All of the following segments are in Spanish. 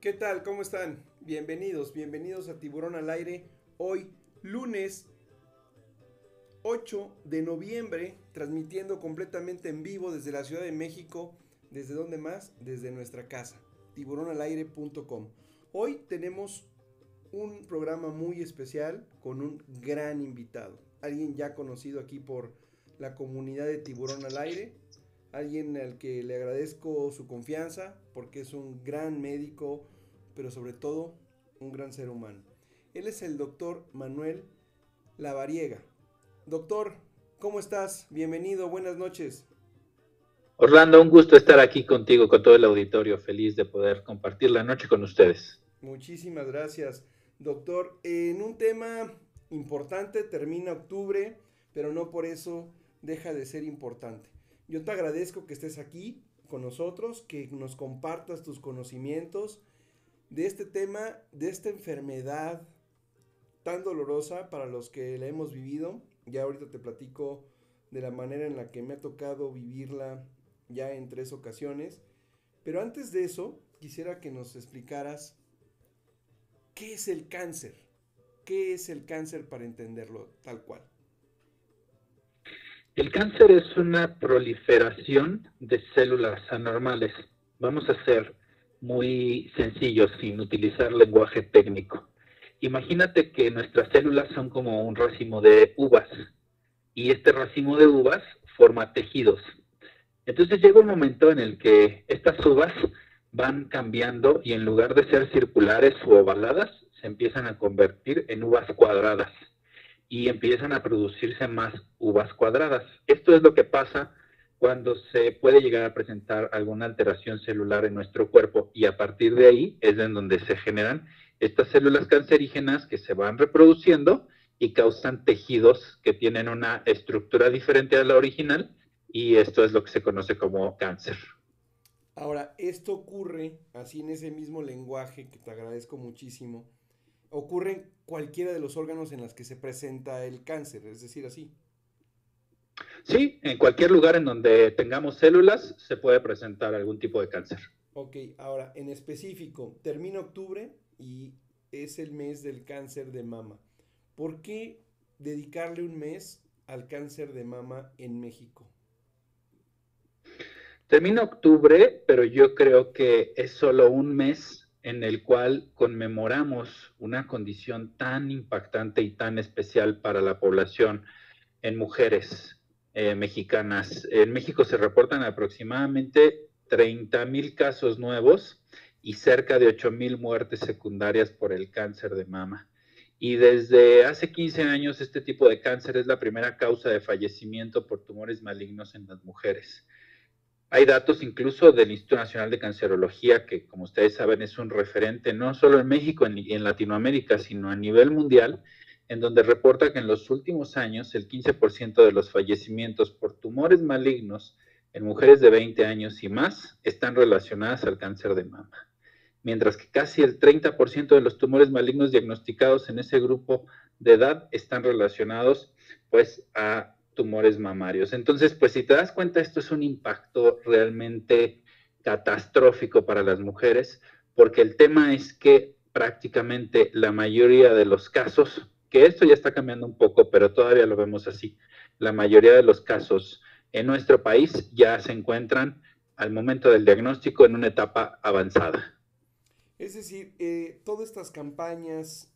¿Qué tal? ¿Cómo están? Bienvenidos, bienvenidos a Tiburón al Aire. Hoy, lunes 8 de noviembre, transmitiendo completamente en vivo desde la Ciudad de México. ¿Desde dónde más? Desde nuestra casa, tiburonalaire.com. Hoy tenemos un programa muy especial con un gran invitado. Alguien ya conocido aquí por la comunidad de Tiburón al Aire. Alguien al que le agradezco su confianza porque es un gran médico, pero sobre todo un gran ser humano. Él es el doctor Manuel Lavariega. Doctor, ¿cómo estás? Bienvenido, buenas noches. Orlando, un gusto estar aquí contigo, con todo el auditorio, feliz de poder compartir la noche con ustedes. Muchísimas gracias, doctor. En un tema importante, termina octubre, pero no por eso deja de ser importante. Yo te agradezco que estés aquí con nosotros, que nos compartas tus conocimientos de este tema, de esta enfermedad tan dolorosa para los que la hemos vivido. Ya ahorita te platico de la manera en la que me ha tocado vivirla ya en tres ocasiones. Pero antes de eso, quisiera que nos explicaras qué es el cáncer. ¿Qué es el cáncer para entenderlo tal cual? El cáncer es una proliferación de células anormales. Vamos a ser muy sencillos sin utilizar lenguaje técnico. Imagínate que nuestras células son como un racimo de uvas y este racimo de uvas forma tejidos. Entonces llega un momento en el que estas uvas van cambiando y en lugar de ser circulares o ovaladas, se empiezan a convertir en uvas cuadradas y empiezan a producirse más uvas cuadradas. Esto es lo que pasa cuando se puede llegar a presentar alguna alteración celular en nuestro cuerpo y a partir de ahí es en donde se generan estas células cancerígenas que se van reproduciendo y causan tejidos que tienen una estructura diferente a la original y esto es lo que se conoce como cáncer. Ahora, esto ocurre, así en ese mismo lenguaje que te agradezco muchísimo, ocurre en cualquiera de los órganos en los que se presenta el cáncer, es decir, así. Sí, en cualquier lugar en donde tengamos células se puede presentar algún tipo de cáncer. Ok, ahora, en específico, termina octubre y es el mes del cáncer de mama. ¿Por qué dedicarle un mes al cáncer de mama en México? Termina octubre, pero yo creo que es solo un mes en el cual conmemoramos una condición tan impactante y tan especial para la población en mujeres eh, mexicanas. En México se reportan aproximadamente 30 mil casos nuevos y cerca de 8 mil muertes secundarias por el cáncer de mama. Y desde hace 15 años este tipo de cáncer es la primera causa de fallecimiento por tumores malignos en las mujeres. Hay datos incluso del Instituto Nacional de Cancerología, que como ustedes saben es un referente no solo en México y en Latinoamérica, sino a nivel mundial, en donde reporta que en los últimos años el 15% de los fallecimientos por tumores malignos en mujeres de 20 años y más están relacionadas al cáncer de mama, mientras que casi el 30% de los tumores malignos diagnosticados en ese grupo de edad están relacionados pues a tumores mamarios. Entonces, pues si te das cuenta, esto es un impacto realmente catastrófico para las mujeres, porque el tema es que prácticamente la mayoría de los casos que esto ya está cambiando un poco, pero todavía lo vemos así. La mayoría de los casos en nuestro país ya se encuentran al momento del diagnóstico en una etapa avanzada. Es decir, eh, todas estas campañas,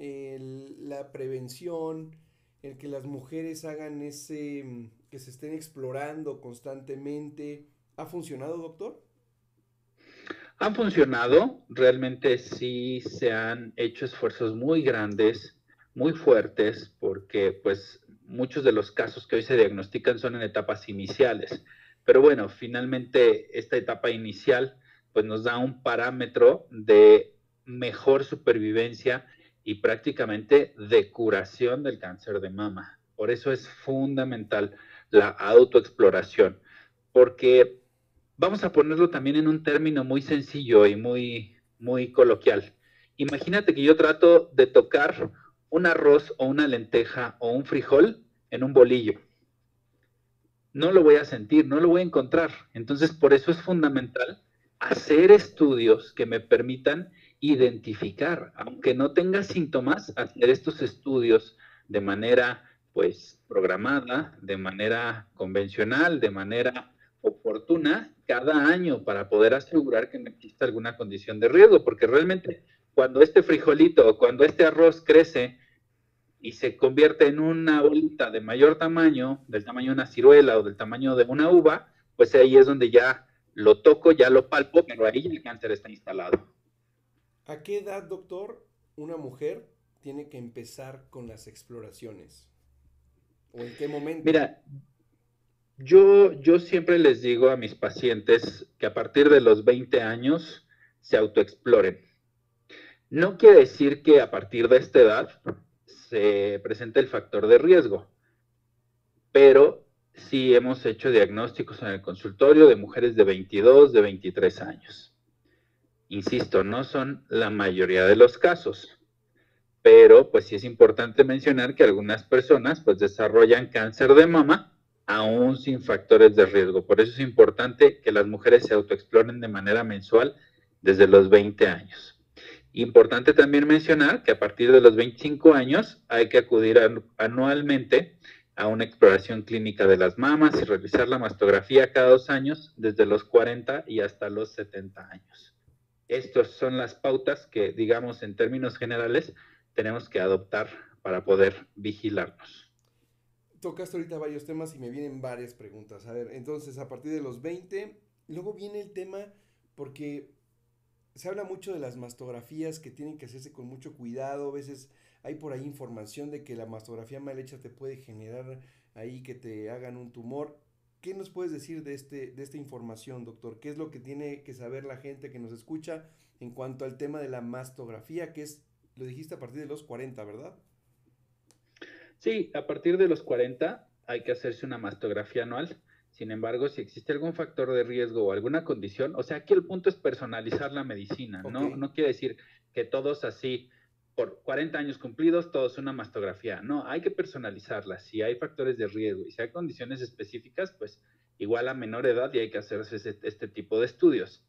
la prevención, el que las mujeres hagan ese, que se estén explorando constantemente, ¿ha funcionado, doctor? Han funcionado, realmente sí se han hecho esfuerzos muy grandes muy fuertes porque pues muchos de los casos que hoy se diagnostican son en etapas iniciales. Pero bueno, finalmente esta etapa inicial pues nos da un parámetro de mejor supervivencia y prácticamente de curación del cáncer de mama. Por eso es fundamental la autoexploración, porque vamos a ponerlo también en un término muy sencillo y muy, muy coloquial. Imagínate que yo trato de tocar un arroz o una lenteja o un frijol en un bolillo. No lo voy a sentir, no lo voy a encontrar. Entonces, por eso es fundamental hacer estudios que me permitan identificar, aunque no tenga síntomas, hacer estos estudios de manera pues programada, de manera convencional, de manera oportuna cada año para poder asegurar que no exista alguna condición de riesgo, porque realmente cuando este frijolito o cuando este arroz crece y se convierte en una bolita de mayor tamaño, del tamaño de una ciruela o del tamaño de una uva, pues ahí es donde ya lo toco, ya lo palpo, pero ahí el cáncer está instalado. ¿A qué edad, doctor, una mujer tiene que empezar con las exploraciones? ¿O en qué momento? Mira, yo, yo siempre les digo a mis pacientes que a partir de los 20 años se autoexploren. No quiere decir que a partir de esta edad se presente el factor de riesgo, pero sí hemos hecho diagnósticos en el consultorio de mujeres de 22, de 23 años. Insisto, no son la mayoría de los casos, pero pues sí es importante mencionar que algunas personas pues desarrollan cáncer de mama aún sin factores de riesgo. Por eso es importante que las mujeres se autoexploren de manera mensual desde los 20 años. Importante también mencionar que a partir de los 25 años hay que acudir anualmente a una exploración clínica de las mamas y realizar la mastografía cada dos años desde los 40 y hasta los 70 años. Estas son las pautas que, digamos, en términos generales, tenemos que adoptar para poder vigilarnos tocas ahorita varios temas y me vienen varias preguntas. A ver, entonces a partir de los 20, luego viene el tema porque se habla mucho de las mastografías que tienen que hacerse con mucho cuidado. A veces hay por ahí información de que la mastografía mal hecha te puede generar ahí que te hagan un tumor. ¿Qué nos puedes decir de, este, de esta información, doctor? ¿Qué es lo que tiene que saber la gente que nos escucha en cuanto al tema de la mastografía, que es, lo dijiste a partir de los 40, ¿verdad? Sí, a partir de los 40 hay que hacerse una mastografía anual. Sin embargo, si existe algún factor de riesgo o alguna condición, o sea, aquí el punto es personalizar la medicina, ¿no? No quiere decir que todos así, por 40 años cumplidos, todos una mastografía. No, hay que personalizarla. Si hay factores de riesgo y si hay condiciones específicas, pues igual a menor edad y hay que hacerse este tipo de estudios.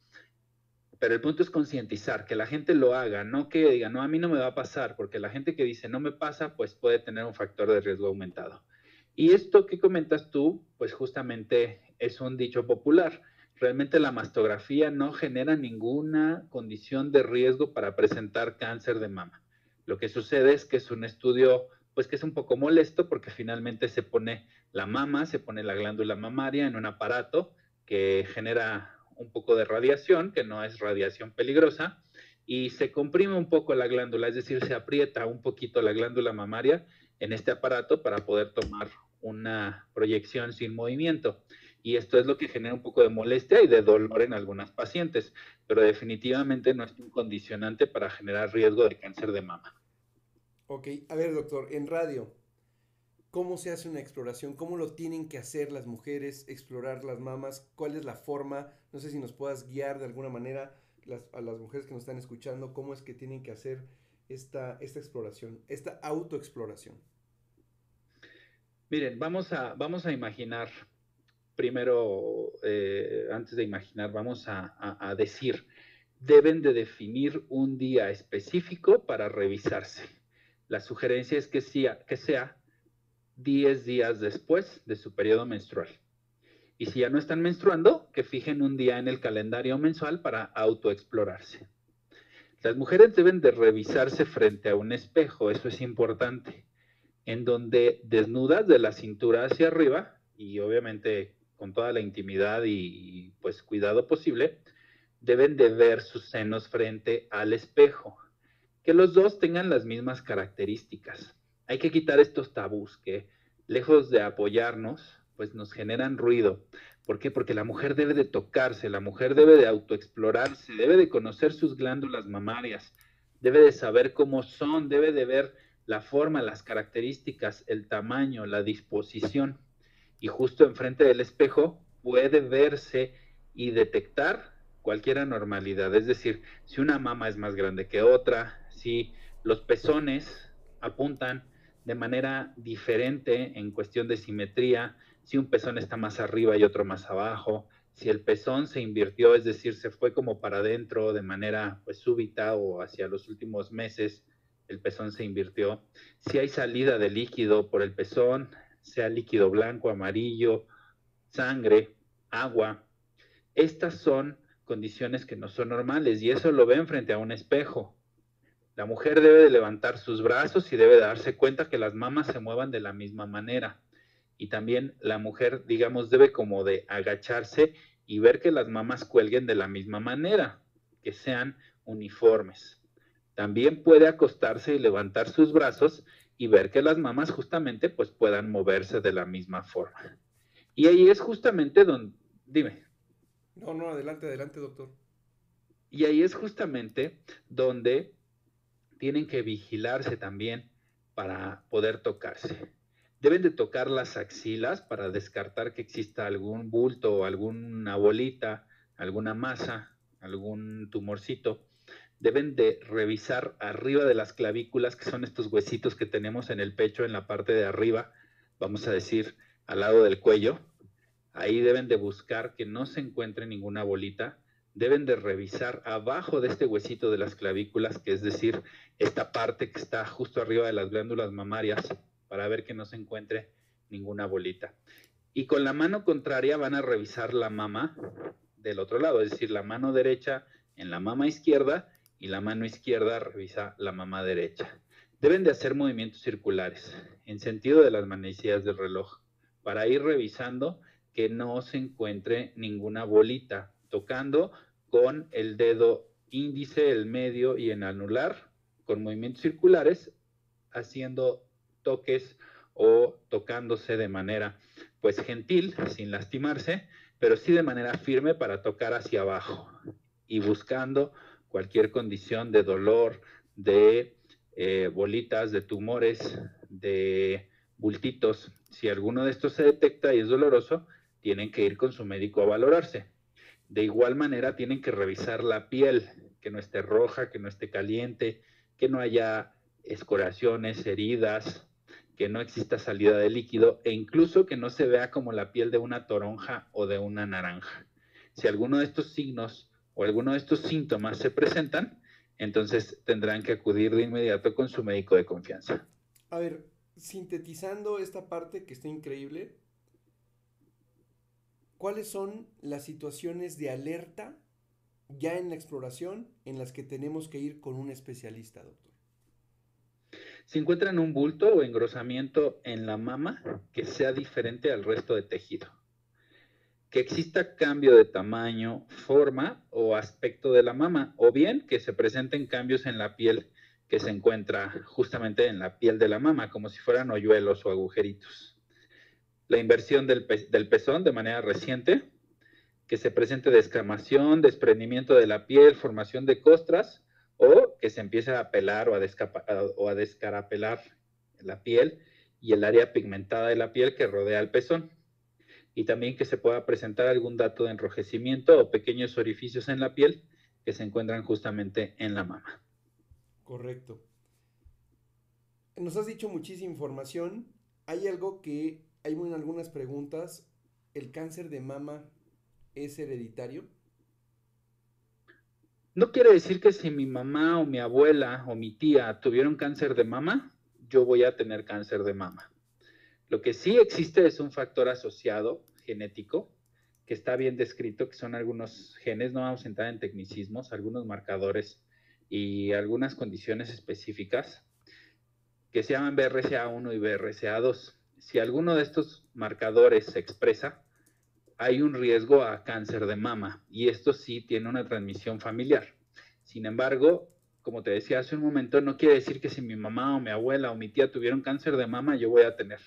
Pero el punto es concientizar, que la gente lo haga, no que diga, no, a mí no me va a pasar, porque la gente que dice no me pasa, pues puede tener un factor de riesgo aumentado. Y esto que comentas tú, pues justamente es un dicho popular. Realmente la mastografía no genera ninguna condición de riesgo para presentar cáncer de mama. Lo que sucede es que es un estudio, pues que es un poco molesto porque finalmente se pone la mama, se pone la glándula mamaria en un aparato que genera un poco de radiación, que no es radiación peligrosa, y se comprime un poco la glándula, es decir, se aprieta un poquito la glándula mamaria en este aparato para poder tomar una proyección sin movimiento. Y esto es lo que genera un poco de molestia y de dolor en algunas pacientes, pero definitivamente no es un condicionante para generar riesgo de cáncer de mama. Ok, a ver doctor, en radio, cómo se hace una exploración, cómo lo tienen que hacer las mujeres, explorar las mamas, cuál es la forma, no sé si nos puedas guiar de alguna manera a las mujeres que nos están escuchando, cómo es que tienen que hacer esta, esta exploración, esta autoexploración. Miren, vamos a, vamos a imaginar, primero, eh, antes de imaginar, vamos a, decir, deben de definir un día específico para revisarse. La sugerencia es que sea, que sea 10 días después de su periodo menstrual. Y si ya no están menstruando, que fijen un día en el calendario mensual para autoexplorarse. Las mujeres deben de revisarse frente a un espejo, eso es importante, en donde desnudas de la cintura hacia arriba y obviamente con toda la intimidad y, pues cuidado posible, deben de ver sus senos frente al espejo, que los dos tengan las mismas características hay que quitar estos tabús que, lejos de apoyarnos, pues nos generan ruido. ¿Por qué? Porque la mujer debe de tocarse, la mujer debe de autoexplorarse, debe de conocer sus glándulas mamarias, debe de saber cómo son, debe de ver la forma, las características, el tamaño, la disposición. Y justo enfrente del espejo puede verse y detectar cualquier anormalidad. Es decir, si una mama es más grande que otra, si los pezones apuntan de manera diferente en cuestión de simetría, si un pezón está más arriba y otro más abajo, Si el pezón se invirtió, es decir, se fue como para adentro de manera pues súbita o hacia los últimos meses, el pezón se invirtió. Si hay salida de líquido por el pezón, sea líquido blanco, amarillo, sangre, agua, estas son condiciones que no son normales y eso lo ven frente a un espejo. La mujer debe de levantar sus brazos y debe darse cuenta que las mamas se muevan de la misma manera. Y también la mujer, digamos, debe como de agacharse y ver que las mamas cuelguen de la misma manera, que sean uniformes. También puede acostarse y levantar sus brazos y ver que las mamas justamente pues puedan moverse de la misma forma. Y ahí es justamente donde, dime. No, no, adelante, adelante, doctor. Y ahí es justamente donde tienen que vigilarse también para poder tocarse. Deben de tocar las axilas para descartar que exista algún bulto alguna bolita, alguna masa, algún tumorcito. Deben de revisar arriba de las clavículas, que son estos huesitos que tenemos en el pecho, en la parte de arriba, vamos a decir, al lado del cuello. Ahí deben de buscar que no se encuentre ninguna bolita deben de revisar abajo de este huesito de las clavículas, que es decir, esta parte que está justo arriba de las glándulas mamarias, para ver que no se encuentre ninguna bolita. Y con la mano contraria van a revisar la mama del otro lado, es decir, la mano derecha en la mama izquierda y la mano izquierda revisa la mama derecha. Deben de hacer movimientos circulares en sentido de las manecillas del reloj para ir revisando que no se encuentre ninguna bolita tocando con el dedo índice, el medio y en anular, con movimientos circulares, haciendo toques o tocándose de manera pues gentil, sin lastimarse, pero sí de manera firme para tocar hacia abajo y buscando cualquier condición de dolor, de eh, bolitas, de tumores, de bultitos. Si alguno de estos se detecta y es doloroso, tienen que ir con su médico a valorarse. De igual manera, tienen que revisar la piel, que no esté roja, que no esté caliente, que no haya escoraciones, heridas, que no exista salida de líquido e incluso que no se vea como la piel de una toronja o de una naranja. Si alguno de estos signos o alguno de estos síntomas se presentan, entonces tendrán que acudir de inmediato con su médico de confianza. A ver, sintetizando esta parte que está increíble, ¿cuáles son las situaciones de alerta ya en la exploración en las que tenemos que ir con un especialista, doctor? Si encuentran un bulto o engrosamiento en la mama que sea diferente al resto de tejido. Que exista cambio de tamaño, forma o aspecto de la mama, o bien que se presenten cambios en la piel que se encuentra justamente en la piel de la mama, como si fueran hoyuelos o agujeritos la inversión del, pezón de manera reciente, que se presente descamación, desprendimiento de la piel, formación de costras, o que se empiece a pelar o a, descarapelar la piel y el área pigmentada de la piel que rodea el pezón. Y también que se pueda presentar algún dato de enrojecimiento o pequeños orificios en la piel que se encuentran justamente en la mama. Correcto. Nos has dicho muchísima información. Hay algo que hay algunas preguntas. ¿El cáncer de mama es hereditario? No quiere decir que si mi mamá o mi abuela o mi tía tuvieron cáncer de mama, yo voy a tener cáncer de mama. Lo que sí existe es un factor asociado genético que está bien descrito, que son algunos genes, no vamos a entrar en tecnicismos, algunos marcadores y algunas condiciones específicas que se llaman BRCA1 y BRCA2 si alguno de estos marcadores se expresa, hay un riesgo a cáncer de mama y esto sí tiene una transmisión familiar. Sin embargo, como te decía hace un momento, no quiere decir que si mi mamá o mi abuela o mi tía tuvieron cáncer de mama, yo voy a tener.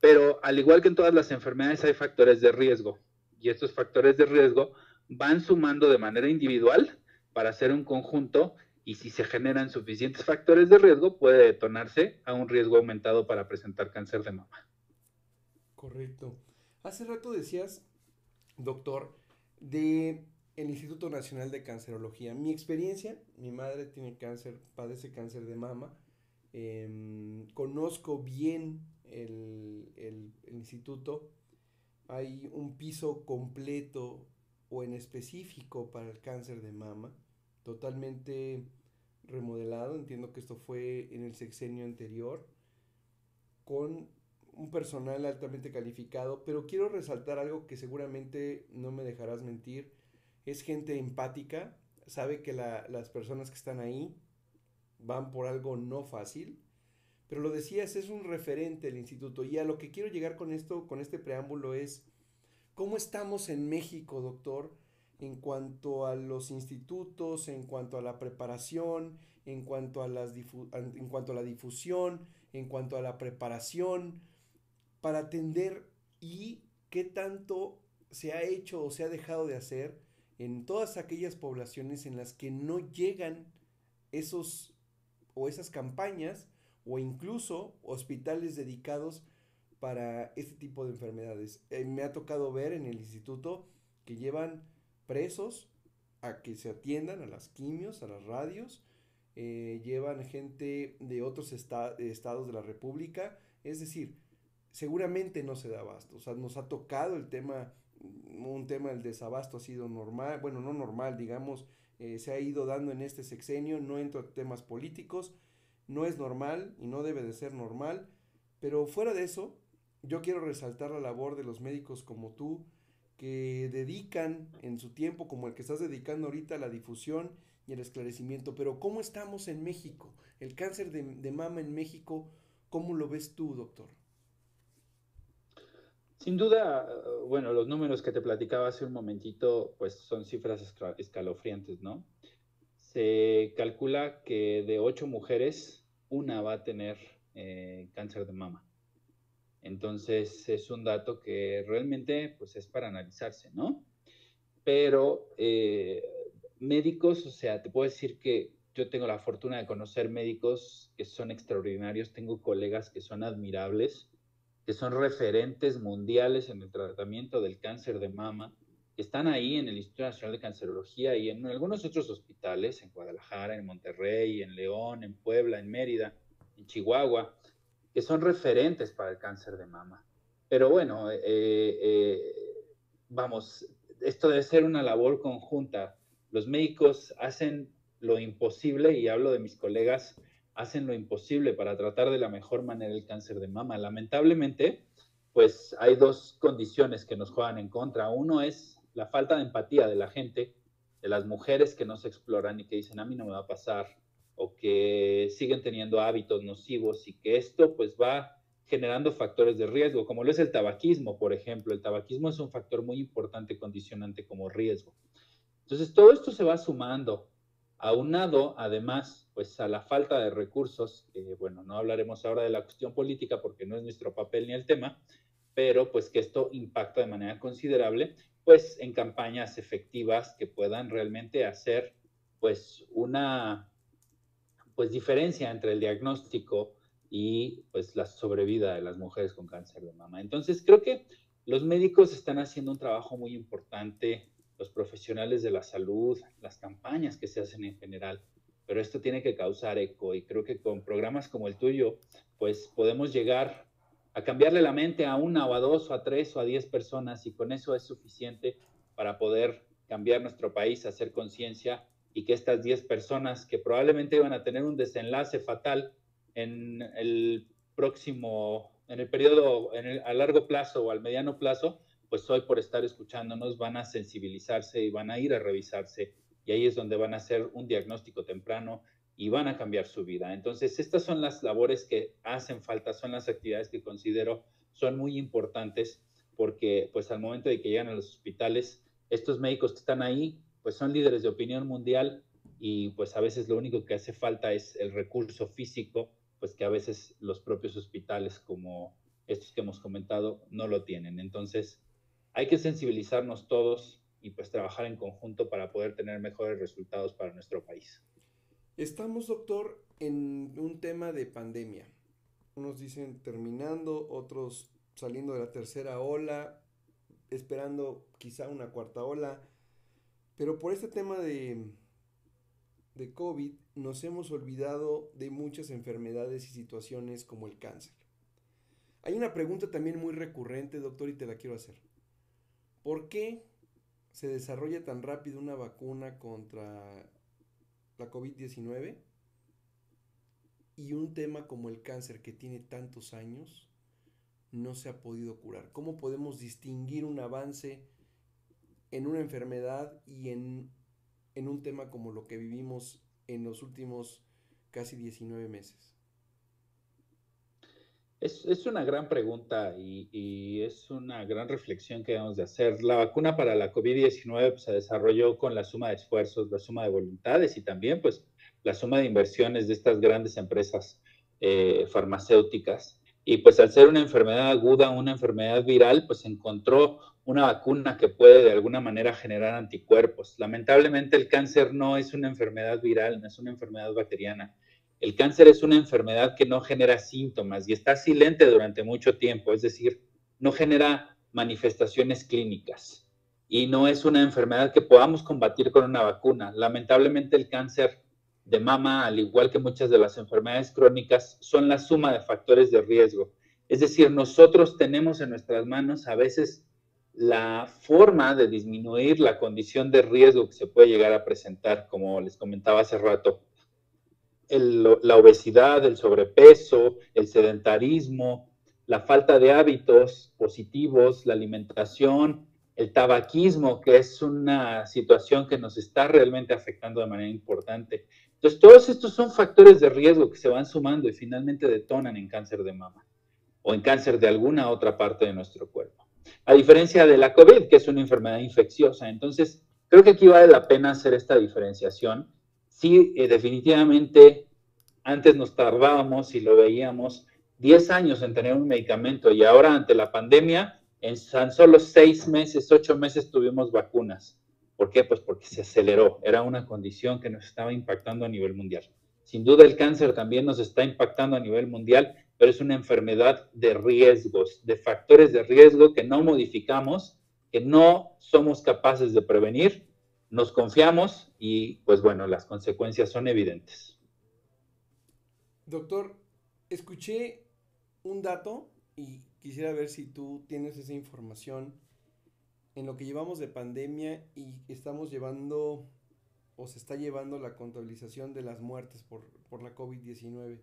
Pero al igual que en todas las enfermedades hay factores de riesgo y estos factores de riesgo van sumando de manera individual para hacer un conjunto y si se generan suficientes factores de riesgo, puede detonarse a un riesgo aumentado para presentar cáncer de mama. Correcto. Hace rato decías, doctor, de el Instituto Nacional de Cancerología. Mi experiencia, mi madre tiene cáncer, padece cáncer de mama. Em, conozco bien el, el, instituto. Hay un piso completo o en específico para el cáncer de mama, totalmente remodelado, entiendo que esto fue en el sexenio anterior, con un personal altamente calificado, pero quiero resaltar algo que seguramente no me dejarás mentir, es gente empática, sabe que las personas que están ahí van por algo no fácil, pero lo decías, es un referente el instituto y a lo que quiero llegar con esto, con este preámbulo es, ¿cómo estamos en México, doctor? en cuanto a los institutos, en cuanto a la preparación, en cuanto a, las en cuanto a la difusión, en cuanto a la preparación, para atender y qué tanto se ha hecho o se ha dejado de hacer en todas aquellas poblaciones en las que no llegan esos o esas campañas o incluso hospitales dedicados para este tipo de enfermedades. Eh, me ha tocado ver en el instituto que llevan presos a que se atiendan a las quimios, a las radios, eh, llevan gente de otros estados de la República, es decir, seguramente no se da abasto, o sea, nos ha tocado el tema, un tema del desabasto ha sido normal, bueno, no normal, digamos, eh, se ha ido dando en este sexenio, no entro a temas políticos, no es normal y no debe de ser normal, pero fuera de eso, yo quiero resaltar la labor de los médicos como tú, que dedican en su tiempo, como el que estás dedicando ahorita, a la difusión y el esclarecimiento. Pero ¿cómo estamos en México? El cáncer de, mama en México, ¿cómo lo ves tú, doctor? Sin duda, bueno, los números que te platicaba hace un momentito, pues son cifras escalofriantes, ¿no? Se calcula que de ocho mujeres, una va a tener eh, cáncer de mama. Entonces es un dato que realmente pues es para analizarse, ¿no? Pero eh, médicos, o sea, te puedo decir que yo tengo la fortuna de conocer médicos que son extraordinarios, tengo colegas que son admirables, que son referentes mundiales en el tratamiento del cáncer de mama, están ahí en el Instituto Nacional de Cancerología y en algunos otros hospitales, en Guadalajara, en Monterrey, en León, en Puebla, en Mérida, en Chihuahua que son referentes para el cáncer de mama. Pero bueno, eh, eh, vamos, esto debe ser una labor conjunta. Los médicos hacen lo imposible, y hablo de mis colegas, hacen lo imposible para tratar de la mejor manera el cáncer de mama. Lamentablemente, pues hay dos condiciones que nos juegan en contra. Uno es la falta de empatía de la gente, de las mujeres que no se exploran y que dicen, a mí no me va a pasar, o que siguen teniendo hábitos nocivos y que esto pues va generando factores de riesgo, como lo es el tabaquismo, por ejemplo. El tabaquismo es un factor muy importante condicionante como riesgo. Entonces, todo esto se va sumando, aunado además pues a la falta de recursos, bueno, no hablaremos ahora de la cuestión política porque no es nuestro papel ni el tema, pero pues que esto impacta de manera considerable, pues en campañas efectivas que puedan realmente hacer pues una pues diferencia entre el diagnóstico y pues la sobrevida de las mujeres con cáncer de mama. Entonces creo que los médicos están haciendo un trabajo muy importante, los profesionales de la salud, las campañas que se hacen en general, pero esto tiene que causar eco y creo que con programas como el tuyo, pues podemos llegar a cambiarle la mente a una o a dos o a tres o a diez personas y con eso es suficiente para poder cambiar nuestro país, hacer conciencia y que estas 10 personas que probablemente iban a tener un desenlace fatal en el próximo, en el periodo, en a largo plazo o al mediano plazo, pues hoy por estar escuchándonos van a sensibilizarse y van a ir a revisarse. Y ahí es donde van a hacer un diagnóstico temprano y van a cambiar su vida. Entonces, estas son las labores que hacen falta, son las actividades que considero son muy importantes porque pues al momento de que llegan a los hospitales, estos médicos que están ahí pues son líderes de opinión mundial y pues a veces lo único que hace falta es el recurso físico, pues que a veces los propios hospitales como estos que hemos comentado no lo tienen. Entonces, hay que sensibilizarnos todos y pues trabajar en conjunto para poder tener mejores resultados para nuestro país. Estamos, doctor, en un tema de pandemia. Unos dicen terminando, otros saliendo de la tercera ola, esperando quizá una cuarta ola. Pero por este tema de, de COVID nos hemos olvidado de muchas enfermedades y situaciones como el cáncer. Hay una pregunta también muy recurrente, doctor, y te la quiero hacer. ¿Por qué se desarrolla tan rápido una vacuna contra la COVID-19 y un tema como el cáncer que tiene tantos años no se ha podido curar? ¿Cómo podemos distinguir un avance en una enfermedad y en, en un tema como lo que vivimos en los últimos casi 19 meses? Es, una gran pregunta y, es una gran reflexión que debemos de hacer. La vacuna para la COVID-19 pues, se desarrolló con la suma de esfuerzos, la suma de voluntades y también pues la suma de inversiones de estas grandes empresas eh, farmacéuticas. Y pues al ser una enfermedad aguda, una enfermedad viral, pues encontró una vacuna que puede de alguna manera generar anticuerpos. Lamentablemente el cáncer no es una enfermedad viral, no es una enfermedad bacteriana el cáncer es una enfermedad que no genera síntomas y está silente durante mucho tiempo, es decir, no genera manifestaciones clínicas y no es una enfermedad que podamos combatir con una vacuna. Lamentablemente el cáncer de mama, al igual que muchas de las enfermedades crónicas, son la suma de factores de riesgo. Es decir, nosotros tenemos en nuestras manos a veces la forma de disminuir la condición de riesgo que se puede llegar a presentar, como les comentaba hace rato, la obesidad, el sobrepeso, el sedentarismo, la falta de hábitos positivos, la alimentación, el tabaquismo, que es una situación que nos está realmente afectando de manera importante. Entonces, todos estos son factores de riesgo que se van sumando y finalmente detonan en cáncer de mama o en cáncer de alguna otra parte de nuestro cuerpo. A diferencia de la COVID, que es una enfermedad infecciosa. Entonces, creo que aquí vale la pena hacer esta diferenciación sí, eh, definitivamente antes nos tardábamos y lo veíamos 10 años en tener un medicamento y ahora ante la pandemia, en tan solo 6 meses, 8 meses tuvimos vacunas. ¿Por qué? Pues porque se aceleró. Era una condición que nos estaba impactando a nivel mundial. Sin duda el cáncer también nos está impactando a nivel mundial, pero es una enfermedad de riesgos, de factores de riesgo que no modificamos, que no somos capaces de prevenir nos confiamos y pues bueno, las consecuencias son evidentes. Doctor, escuché un dato y quisiera ver si tú tienes esa información en lo que llevamos de pandemia y estamos llevando o se está llevando la contabilización de las muertes por, por la COVID-19.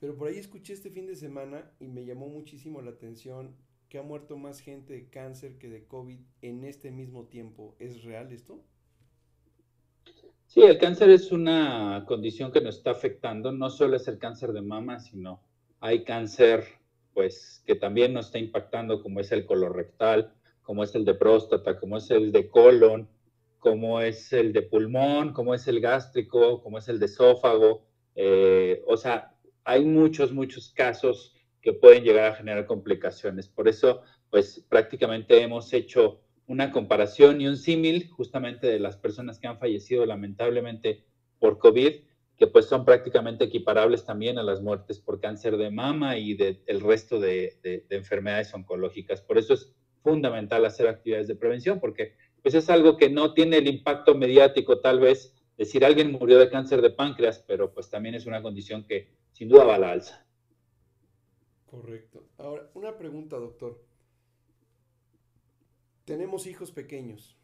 Pero por ahí escuché este fin de semana y me llamó muchísimo la atención que ha muerto más gente de cáncer que de COVID en este mismo tiempo. ¿Es real esto? Sí, el cáncer es una condición que nos está afectando. No solo es el cáncer de mama, sino hay cáncer pues que también nos está impactando, como es el colorectal, como es el de próstata, como es el de colon, como es el de pulmón, como es el gástrico, como es el de esófago. Eh, o sea, hay muchos, muchos casos que pueden llegar a generar complicaciones. Por eso, pues prácticamente hemos hecho una comparación y un símil justamente de las personas que han fallecido lamentablemente por COVID, que pues son prácticamente equiparables también a las muertes por cáncer de mama y del resto de, de, enfermedades oncológicas. Por eso es fundamental hacer actividades de prevención, porque pues es algo que no tiene el impacto mediático tal vez decir alguien murió de cáncer de páncreas, pero pues también es una condición que sin duda va a la alza. Correcto. Ahora, una pregunta, doctor. Tenemos hijos pequeños.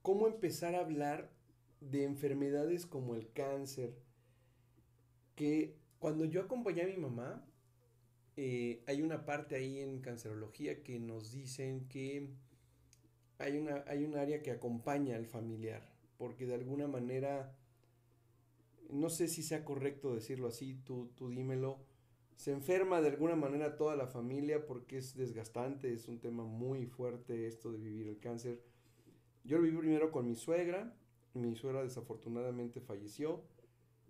¿Cómo empezar a hablar de enfermedades como el cáncer? Que cuando yo acompañé a mi mamá, eh, hay una parte ahí en cancerología que nos dicen que hay, una, hay un área que acompaña al familiar, porque de alguna manera, no sé si sea correcto decirlo así, tú, tú dímelo, se enferma de alguna manera toda la familia porque es desgastante, es un tema muy fuerte esto de vivir el cáncer. Yo lo viví primero con mi suegra, mi suegra desafortunadamente falleció,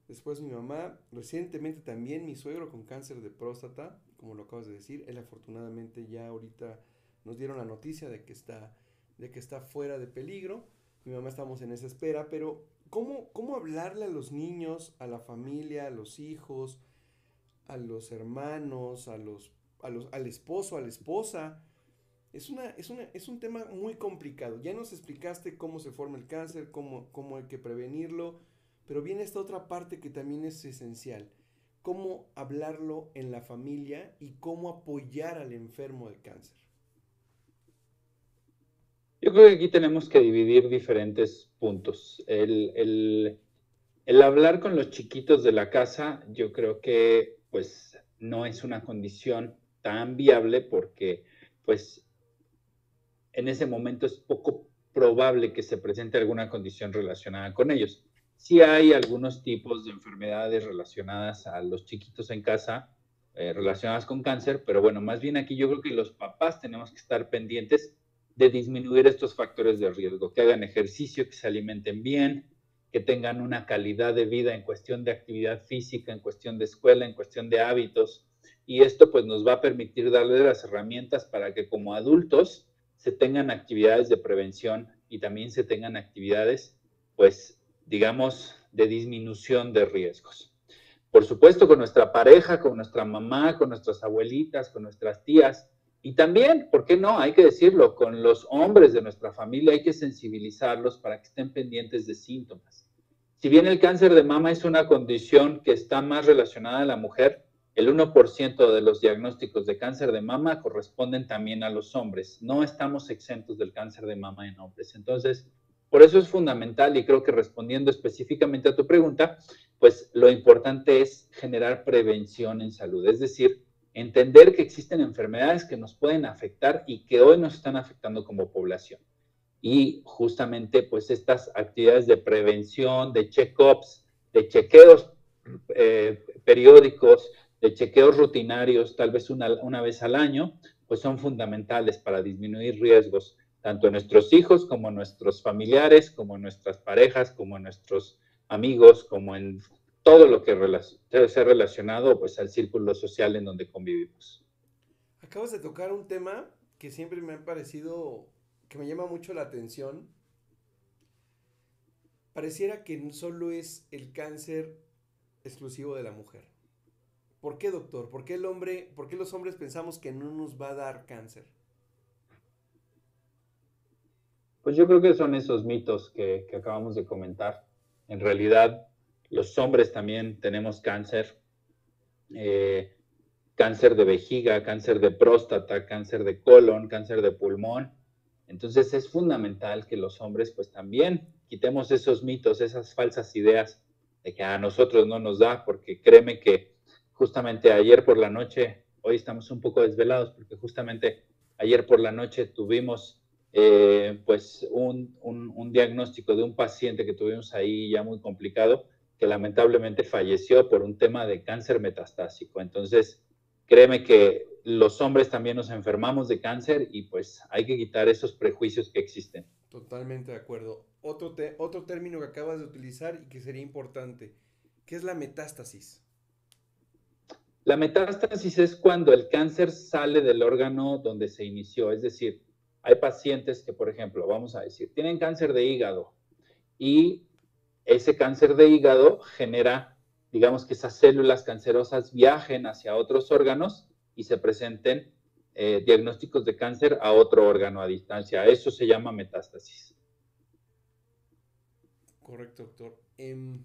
después mi mamá, recientemente también mi suegro con cáncer de próstata, como lo acabas de decir, él afortunadamente ya ahorita nos dieron la noticia de que está, de que está fuera de peligro, mi mamá estamos en esa espera, pero ¿cómo, cómo hablarle a los niños, a la familia, a los hijos, a los hermanos, a los, a los, al esposo, a la esposa. Es, una, es, una, es un tema muy complicado. Ya nos explicaste cómo se forma el cáncer, cómo, cómo hay que prevenirlo, pero viene esta otra parte que también es esencial. Cómo hablarlo en la familia y cómo apoyar al enfermo de cáncer. Yo creo que aquí tenemos que dividir diferentes puntos. El, el, hablar con los chiquitos de la casa, yo creo que pues no es una condición tan viable porque pues en ese momento es poco probable que se presente alguna condición relacionada con ellos. Sí hay algunos tipos de enfermedades relacionadas a los chiquitos en casa, eh, relacionadas con cáncer, pero bueno, más bien aquí yo creo que los papás tenemos que estar pendientes de disminuir estos factores de riesgo, que hagan ejercicio, que se alimenten bien, que tengan una calidad de vida en cuestión de actividad física, en cuestión de escuela, en cuestión de hábitos. Y esto pues nos va a permitir darle las herramientas para que como adultos se tengan actividades de prevención y también se tengan actividades pues digamos de disminución de riesgos por supuesto con nuestra pareja, con nuestra mamá, con nuestras abuelitas, con nuestras tías. Y también, ¿por qué no? Hay que decirlo, con los hombres de nuestra familia hay que sensibilizarlos para que estén pendientes de síntomas. Si bien el cáncer de mama es una condición que está más relacionada a la mujer, el 1% de los diagnósticos de cáncer de mama corresponden también a los hombres. No estamos exentos del cáncer de mama en hombres. Entonces, por eso es fundamental y creo que respondiendo específicamente a tu pregunta, pues lo importante es generar prevención en salud, es decir, entender que existen enfermedades que nos pueden afectar y que hoy nos están afectando como población. Y justamente pues estas actividades de prevención, de check-ups, de chequeos eh, periódicos, de chequeos rutinarios, tal vez una, una vez al año, pues son fundamentales para disminuir riesgos, tanto en nuestros hijos como en nuestros familiares, como en nuestras parejas, como en nuestros amigos, como en todo lo que debe ser relacionado pues, al círculo social en donde convivimos. Acabas de tocar un tema que siempre me ha parecido, que me llama mucho la atención. Pareciera que solo es el cáncer exclusivo de la mujer. ¿Por qué, doctor? ¿Por qué el hombre, por qué los hombres pensamos que no nos va a dar cáncer? Pues yo creo que son esos mitos que, que acabamos de comentar. En realidad, los hombres también tenemos cáncer, eh, cáncer de vejiga, cáncer de próstata, cáncer de colon, cáncer de pulmón. Entonces es fundamental que los hombres pues también quitemos esos mitos, esas falsas ideas de que a nosotros no nos da, porque créeme que justamente ayer por la noche, hoy estamos un poco desvelados porque justamente ayer por la noche tuvimos eh, pues un, un, diagnóstico de un paciente que tuvimos ahí ya muy complicado, que lamentablemente falleció por un tema de cáncer metastásico. Entonces, créeme que los hombres también nos enfermamos de cáncer y pues hay que quitar esos prejuicios que existen. Totalmente de acuerdo. Otro, otro término que acabas de utilizar y que sería importante, ¿qué es la metástasis? La metástasis es cuando el cáncer sale del órgano donde se inició, es decir, hay pacientes que, por ejemplo, vamos a decir, tienen cáncer de hígado y ese cáncer de hígado genera, digamos, que esas células cancerosas viajen hacia otros órganos y se presenten eh, diagnósticos de cáncer a otro órgano a distancia. Eso se llama metástasis. Correcto, doctor. Em,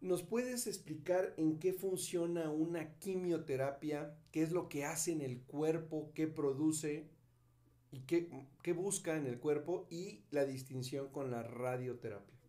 ¿Nos puedes explicar en qué funciona una quimioterapia? ¿Qué es lo que hace en el cuerpo? ¿Qué produce? y qué, busca en el cuerpo y la distinción con la radioterapia.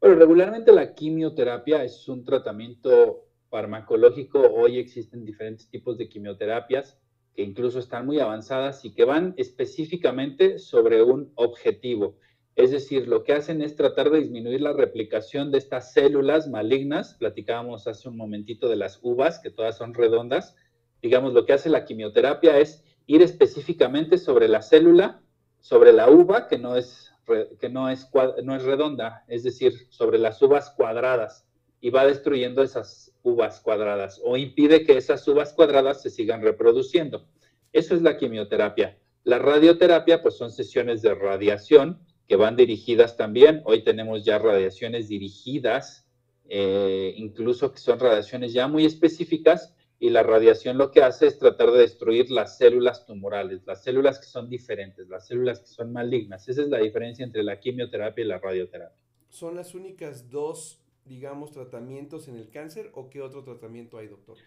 Bueno, regularmente la quimioterapia es un tratamiento farmacológico. Hoy existen diferentes tipos de quimioterapias que incluso están muy avanzadas y que van específicamente sobre un objetivo. Es decir, lo que hacen es tratar de disminuir la replicación de estas células malignas. Platicábamos hace un momentito de las uvas, que todas son redondas. Digamos, lo que hace la quimioterapia es ir específicamente sobre la célula, sobre la uva, que no es, que no es, no es redonda, es decir, sobre las uvas cuadradas, y va destruyendo esas uvas cuadradas o impide que esas uvas cuadradas se sigan reproduciendo. Eso es la quimioterapia. La radioterapia, pues son sesiones de radiación que van dirigidas también. Hoy tenemos ya radiaciones dirigidas, eh, incluso que son radiaciones ya muy específicas y la radiación lo que hace es tratar de destruir las células tumorales, las células que son diferentes, las células que son malignas. Esa es la diferencia entre la quimioterapia y la radioterapia. ¿Son las únicas dos, digamos, tratamientos en el cáncer o qué otro tratamiento hay, doctor?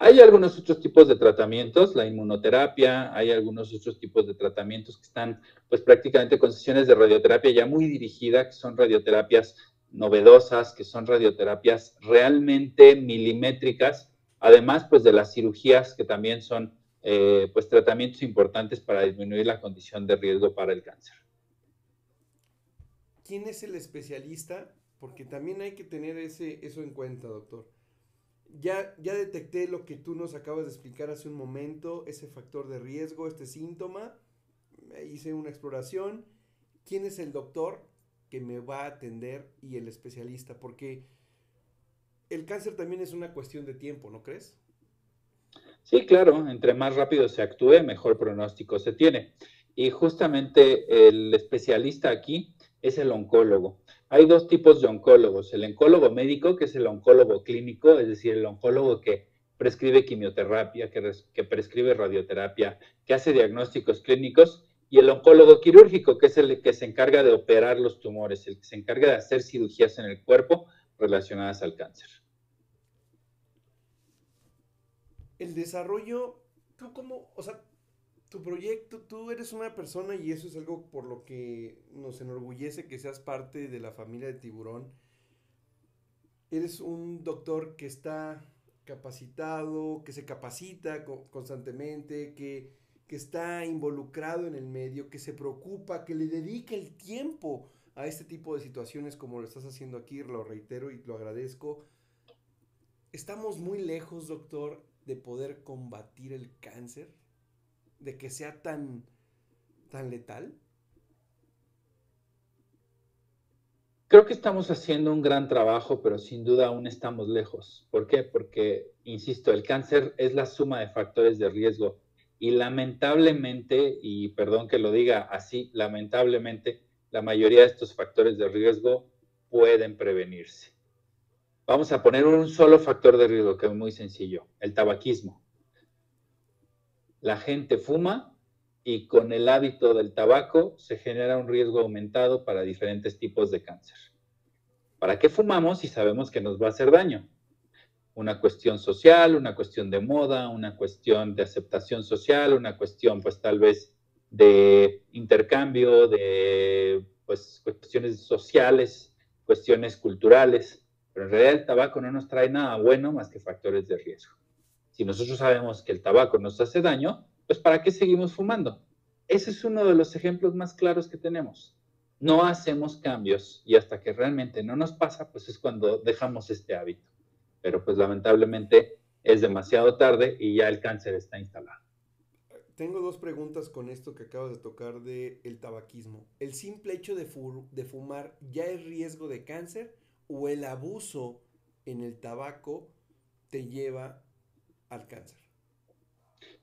Hay algunos otros tipos de tratamientos, la inmunoterapia, hay algunos otros tipos de tratamientos que están pues prácticamente con sesiones de radioterapia ya muy dirigida, que son radioterapias novedosas, que son radioterapias realmente milimétricas, además pues de las cirugías que también son eh, pues tratamientos importantes para disminuir la condición de riesgo para el cáncer. ¿Quién es el especialista? Porque también hay que tener ese, eso en cuenta, doctor. Ya, ya detecté lo que tú nos acabas de explicar hace un momento, ese factor de riesgo, este síntoma. Hice una exploración. ¿Quién es el doctor que me va a atender y el especialista? Porque el cáncer también es una cuestión de tiempo, ¿no crees? Sí, claro, entre más rápido se actúe, mejor pronóstico se tiene. Y justamente el especialista aquí es el oncólogo. Hay dos tipos de oncólogos, el oncólogo médico, que es el oncólogo clínico, es decir, el oncólogo que prescribe quimioterapia, que, que prescribe radioterapia, que hace diagnósticos clínicos, y el oncólogo quirúrgico, que es el que se encarga de operar los tumores, el que se encarga de hacer cirugías en el cuerpo relacionadas al cáncer. El desarrollo, tú como, o sea, tu proyecto, tú eres una persona y eso es algo por lo que nos enorgullece que seas parte de la familia de tiburón. Eres un doctor que está capacitado, que se capacita constantemente, que, que está involucrado en el medio, que se preocupa, que le dedica el tiempo a este tipo de situaciones como lo estás haciendo aquí, lo reitero y lo agradezco. Estamos muy lejos, doctor, de poder combatir el cáncer de que sea tan, tan letal? Creo que estamos haciendo un gran trabajo, pero sin duda aún estamos lejos. ¿Por qué? Porque, insisto, el cáncer es la suma de factores de riesgo y lamentablemente, y perdón que lo diga así, lamentablemente, la mayoría de estos factores de riesgo pueden prevenirse. Vamos a poner un solo factor de riesgo que es muy sencillo, el tabaquismo la gente fuma y con el hábito del tabaco se genera un riesgo aumentado para diferentes tipos de cáncer. ¿Para qué fumamos si sabemos que nos va a hacer daño? Una cuestión social, una cuestión de moda, una cuestión de aceptación social, una cuestión pues tal vez de intercambio, de pues cuestiones sociales, cuestiones culturales, pero en realidad el tabaco no nos trae nada bueno más que factores de riesgo. Si nosotros sabemos que el tabaco nos hace daño, pues ¿para qué seguimos fumando? Ese es uno de los ejemplos más claros que tenemos. No hacemos cambios y hasta que realmente no nos pasa, pues es cuando dejamos este hábito. Pero pues lamentablemente es demasiado tarde y ya el cáncer está instalado. Tengo dos preguntas con esto que acabas de tocar del el tabaquismo. ¿El simple hecho de, de fumar ya es riesgo de cáncer o el abuso en el tabaco te lleva al cáncer.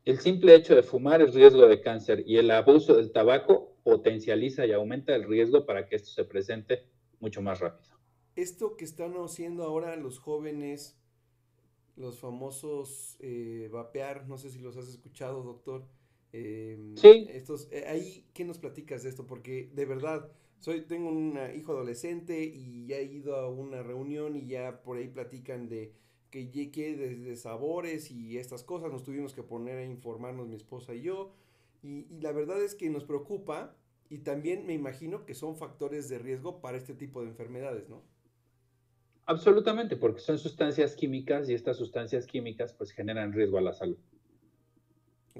El simple hecho de fumar es riesgo de cáncer y el abuso del tabaco potencializa y aumenta el riesgo para que esto se presente mucho más rápido. Esto que están haciendo ahora los jóvenes, los famosos eh, vapear, no sé si los has escuchado, doctor. Em, sí. Estos, eh, ahí, ¿qué nos platicas de esto? Porque de verdad, soy, tengo un hijo adolescente y ya he ido a una reunión y ya por ahí platican de que llegue desde sabores y estas cosas, nos tuvimos que poner a informarnos mi esposa y yo, y, la verdad es que nos preocupa y también me imagino que son factores de riesgo para este tipo de enfermedades, ¿no? Absolutamente, porque son sustancias químicas y estas sustancias químicas pues generan riesgo a la salud.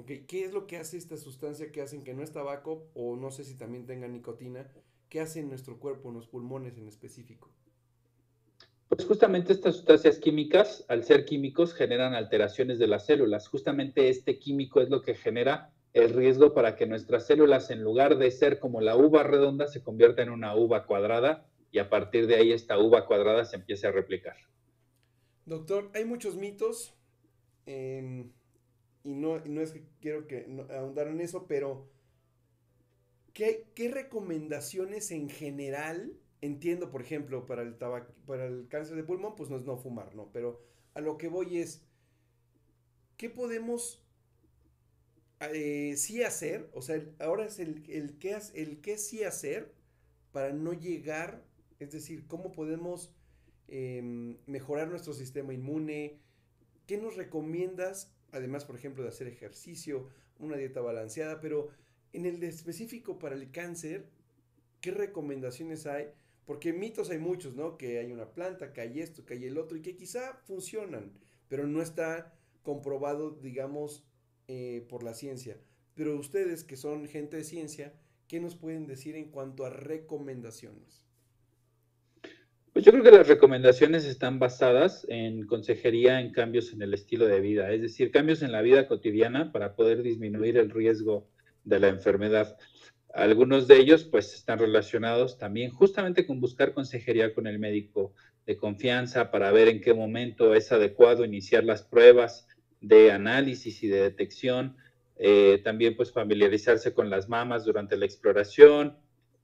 ¿Qué es lo que hace esta sustancia que hacen que no es tabaco o no sé si también tenga nicotina? ¿Qué hace en nuestro cuerpo, en los pulmones en específico? Pues justamente estas sustancias químicas, al ser químicos, generan alteraciones de las células. Justamente este químico es lo que genera el riesgo para que nuestras células, en lugar de ser como la uva redonda, se convierta en una uva cuadrada y a partir de ahí esta uva cuadrada se empiece a replicar. Doctor, hay muchos mitos y no, es que quiero que ahondar en eso, pero ¿qué, ¿qué recomendaciones en general entiendo, por ejemplo, para el, para el cáncer de pulmón, pues no es no fumar, ¿no? Pero a lo que voy es, ¿qué podemos eh, sí hacer? O sea, ahora es el, el, qué, el qué sí hacer para no llegar, es decir, cómo podemos em, mejorar nuestro sistema inmune, ¿qué nos recomiendas? Además, por ejemplo, de hacer ejercicio, una dieta balanceada, pero en el específico para el cáncer, ¿qué recomendaciones hay? Porque mitos hay muchos, ¿no? Que hay una planta, que hay esto, que hay el otro, y que quizá funcionan, pero no está comprobado, digamos, eh, por la ciencia. Pero ustedes, que son gente de ciencia, ¿qué nos pueden decir en cuanto a recomendaciones? Yo creo que las recomendaciones están basadas en consejería en cambios en el estilo de vida, es decir, cambios en la vida cotidiana para poder disminuir el riesgo de la enfermedad. Algunos de ellos pues están relacionados también justamente con buscar consejería con el médico de confianza para ver en qué momento es adecuado iniciar las pruebas de análisis y de detección, eh, también pues familiarizarse con las mamas durante la exploración,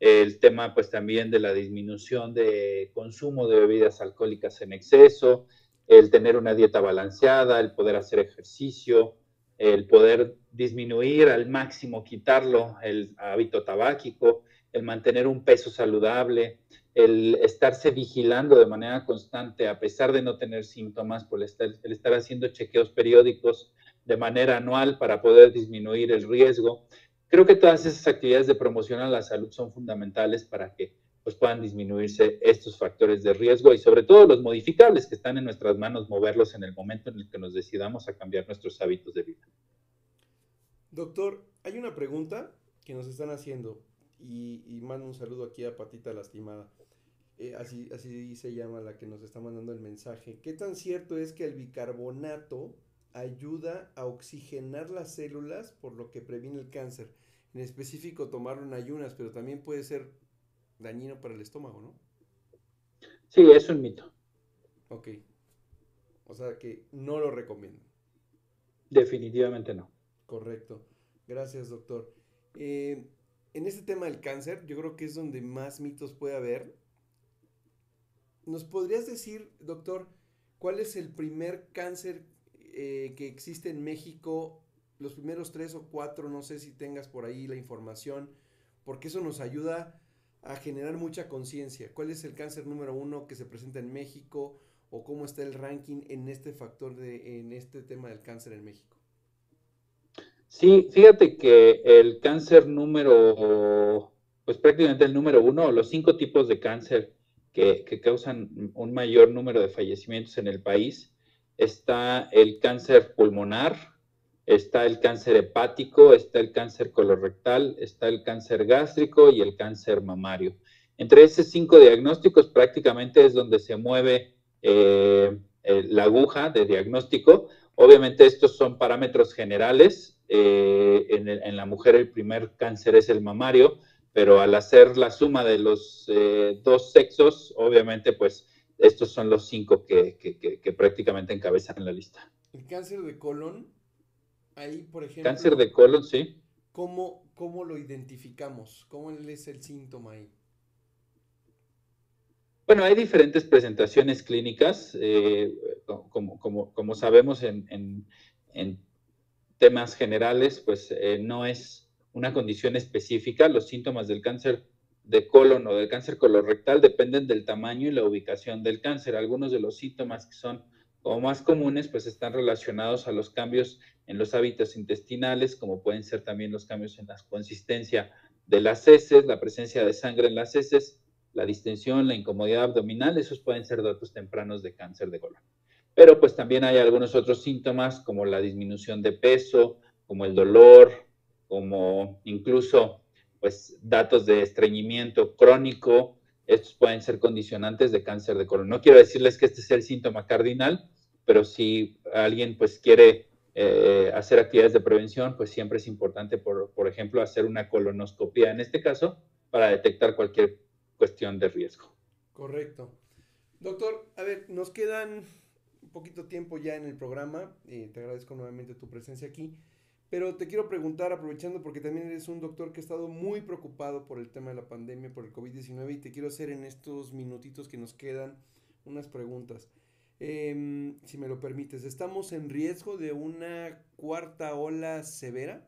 el tema pues también de la disminución de consumo de bebidas alcohólicas en exceso, el tener una dieta balanceada, el poder hacer ejercicio, el poder disminuir al máximo, quitarlo, el hábito tabáquico, el mantener un peso saludable, el estarse vigilando de manera constante a pesar de no tener síntomas, el estar haciendo chequeos periódicos de manera anual para poder disminuir el riesgo. Creo que todas esas actividades de promoción a la salud son fundamentales para que pues, puedan disminuirse estos factores de riesgo y sobre todo los modificables que están en nuestras manos, moverlos en el momento en el que nos decidamos a cambiar nuestros hábitos de vida. Doctor, hay una pregunta que nos están haciendo y, mando un saludo aquí a Patita Lastimada. Eh, así, así se llama la que nos está mandando el mensaje. ¿Qué tan cierto es que el bicarbonato ayuda a oxigenar las células por lo que previene el cáncer? En específico tomarlo en ayunas, pero también puede ser dañino para el estómago, ¿no? Sí, es un mito. Ok. O sea que no lo recomiendo. Definitivamente no. Correcto. Gracias, doctor. Eh, en este tema del cáncer, yo creo que es donde más mitos puede haber. ¿Nos podrías decir, doctor, cuál es el primer cáncer eh, que existe en México los primeros tres o cuatro, no sé si tengas por ahí la información, porque eso nos ayuda a generar mucha conciencia. ¿Cuál es el cáncer número uno que se presenta en México o cómo está el ranking en este factor de, en este tema del cáncer en México? Sí, fíjate que el cáncer número, pues prácticamente el número uno, los cinco tipos de cáncer que, que causan un mayor número de fallecimientos en el país, está el cáncer pulmonar, está el cáncer hepático, está el cáncer colorectal, está el cáncer gástrico y el cáncer mamario. Entre esos cinco diagnósticos prácticamente es donde se mueve eh, la aguja de diagnóstico. Obviamente estos son parámetros generales. Eh, en, la mujer el primer cáncer es el mamario, pero al hacer la suma de los eh, dos sexos, obviamente pues estos son los cinco que, que prácticamente encabezan la lista. ¿El cáncer de colon Ahí, por ejemplo. Cáncer de colon, sí. ¿Cómo, cómo lo identificamos? ¿Cómo es el síntoma ahí? Bueno, hay diferentes presentaciones clínicas. Eh, como, como, como, sabemos en, en, temas generales, pues eh, no es una condición específica. Los síntomas del cáncer de colon o del cáncer colorectal dependen del tamaño y la ubicación del cáncer. Algunos de los síntomas que son como más comunes, pues están relacionados a los cambios en los hábitos intestinales, como pueden ser también los cambios en la consistencia de las heces, la presencia de sangre en las heces, la distensión, la incomodidad abdominal, esos pueden ser datos tempranos de cáncer de colon. Pero pues también hay algunos otros síntomas como la disminución de peso, como el dolor, como incluso pues datos de estreñimiento crónico, estos pueden ser condicionantes de cáncer de colon. No quiero decirles que este sea el síntoma cardinal, pero si alguien pues quiere eh, hacer actividades de prevención, pues siempre es importante, por, por ejemplo, hacer una colonoscopia en este caso para detectar cualquier cuestión de riesgo. Correcto. Doctor, a ver, nos quedan un poquito tiempo ya en el programa. te agradezco nuevamente tu presencia aquí. Pero te quiero preguntar, aprovechando porque también eres un doctor que ha estado muy preocupado por el tema de la pandemia, por el COVID-19, y te quiero hacer en estos minutitos que nos quedan unas preguntas. Em, si me lo permites, ¿estamos en riesgo de una cuarta ola severa?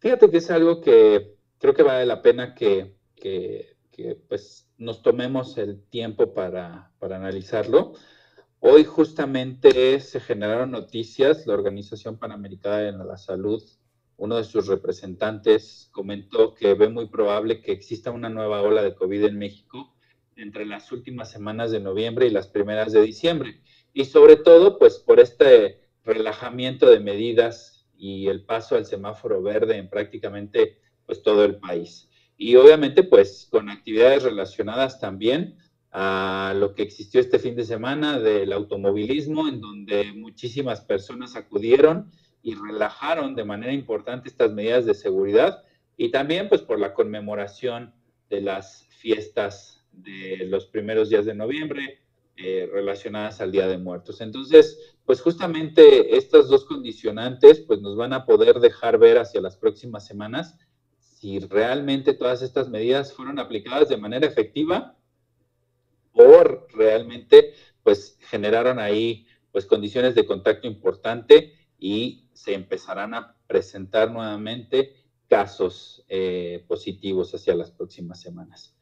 Fíjate que es algo que creo que vale la pena que, que, que pues, nos tomemos el tiempo para, para analizarlo. Hoy justamente se generaron noticias, la Organización Panamericana de la Salud, uno de sus representantes comentó que ve muy probable que exista una nueva ola de COVID en México entre las últimas semanas de noviembre y las primeras de diciembre. Y sobre todo, pues por este relajamiento de medidas y el paso al semáforo verde en prácticamente pues todo el país. Y obviamente pues con actividades relacionadas también a lo que existió este fin de semana del automovilismo, en donde muchísimas personas acudieron y relajaron de manera importante estas medidas de seguridad y también pues por la conmemoración de las fiestas de los primeros días de noviembre eh, relacionadas al Día de Muertos. Entonces, pues justamente estas dos condicionantes pues nos van a poder dejar ver hacia las próximas semanas si realmente todas estas medidas fueron aplicadas de manera efectiva o realmente pues generaron ahí pues condiciones de contacto importante y se empezarán a presentar nuevamente casos eh, positivos hacia las próximas semanas.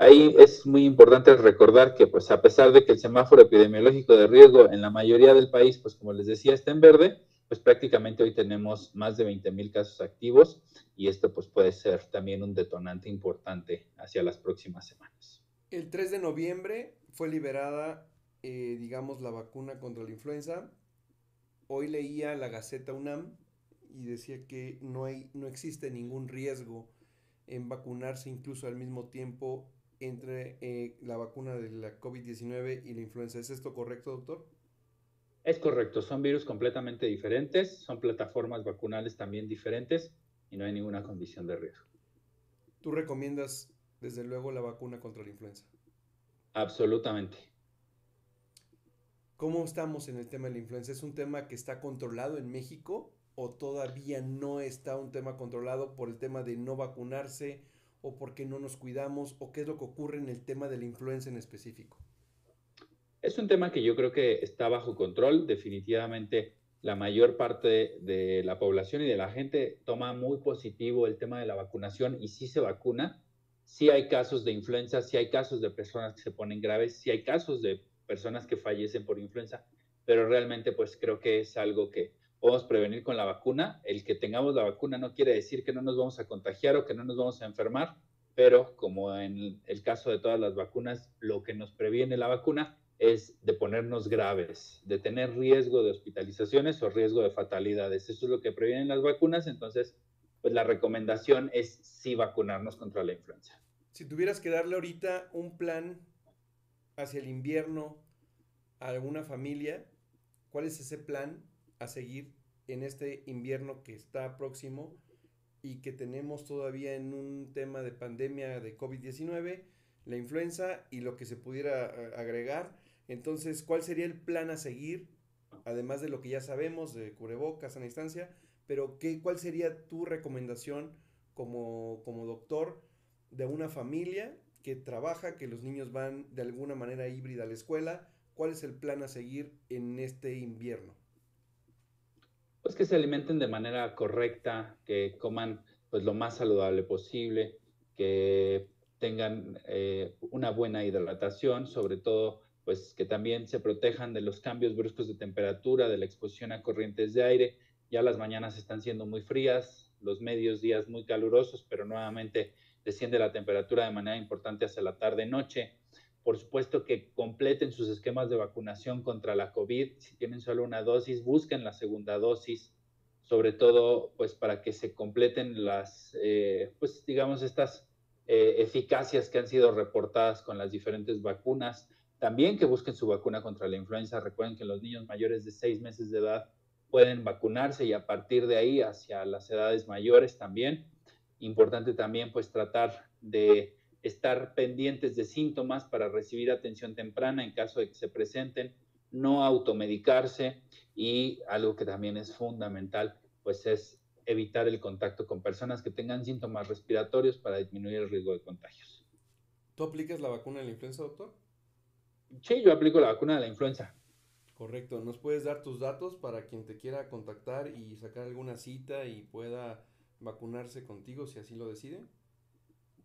Ahí es muy importante recordar que, pues, a pesar de que el semáforo epidemiológico de riesgo en la mayoría del país, pues, como les decía, está en verde, pues prácticamente hoy tenemos más de 20 mil casos activos y esto, pues, puede ser también un detonante importante hacia las próximas semanas. El 3 de noviembre fue liberada, eh, digamos, la vacuna contra la influenza. Hoy leía la Gaceta UNAM y decía que no, hay, no existe ningún riesgo en vacunarse incluso al mismo tiempo entre eh, la vacuna de la COVID-19 y la influenza. ¿Es esto correcto, doctor? Es correcto, son virus completamente diferentes, son plataformas vacunales también diferentes y no hay ninguna condición de riesgo. ¿Tú recomiendas, desde luego, la vacuna contra la influenza? Absolutamente. ¿Cómo estamos en el tema de la influenza? ¿Es un tema que está controlado en México o todavía no está un tema controlado por el tema de no vacunarse o porque no nos cuidamos o qué es lo que ocurre en el tema de la influenza en específico? Es un tema que yo creo que está bajo control. Definitivamente la mayor parte de, la población y de la gente toma muy positivo el tema de la vacunación y sí se vacuna. Sí hay casos de influenza, sí hay casos de personas que se ponen graves, sí hay casos de personas que fallecen por influenza, pero realmente pues creo que es algo que podemos prevenir con la vacuna. El que tengamos la vacuna no quiere decir que no nos vamos a contagiar o que no nos vamos a enfermar, pero como en el caso de todas las vacunas, lo que nos previene la vacuna es de ponernos graves, de tener riesgo de hospitalizaciones o riesgo de fatalidades. Eso es lo que previenen las vacunas, entonces, pues la recomendación es sí vacunarnos contra la influenza. Si tuvieras que darle ahorita un plan hacia el invierno a alguna familia, ¿cuál es ese plan a seguir en este invierno que está próximo y que tenemos todavía en un tema de pandemia de COVID-19, la influenza y lo que se pudiera eh, agregar. Entonces, ¿cuál sería el plan a seguir? Además de lo que ya sabemos de cubrebocas a distancia, pero ¿qué, ¿cuál sería tu recomendación como, como doctor de una familia que trabaja, que los niños van de alguna manera híbrida a la escuela? ¿Cuál es el plan a seguir en este invierno? Pues que se alimenten de manera correcta, que coman pues lo más saludable posible, que tengan eh, una buena hidratación, sobre todo pues que también se protejan de los cambios bruscos de temperatura, de la exposición a corrientes de aire. Ya las mañanas están siendo muy frías, los medios días muy calurosos, pero nuevamente desciende la temperatura de manera importante hacia la tarde-noche. Por supuesto que completen sus esquemas de vacunación contra la COVID. Si tienen solo una dosis, busquen la segunda dosis, sobre todo pues para que se completen las, eh, pues digamos, estas eh, eficacias que han sido reportadas con las diferentes vacunas. También que busquen su vacuna contra la influenza. Recuerden que los niños mayores de seis meses de edad pueden vacunarse y a partir de ahí hacia las edades mayores también. Importante también pues tratar de estar pendientes de síntomas para recibir atención temprana en caso de que se presenten, no automedicarse y algo que también es fundamental, pues es evitar el contacto con personas que tengan síntomas respiratorios para disminuir el riesgo de contagios. ¿Tú aplicas la vacuna de la influenza, doctor? Sí, yo aplico la vacuna de la influenza. Correcto. ¿Nos puedes dar tus datos para quien te quiera contactar y sacar alguna cita y pueda vacunarse contigo si así lo decide?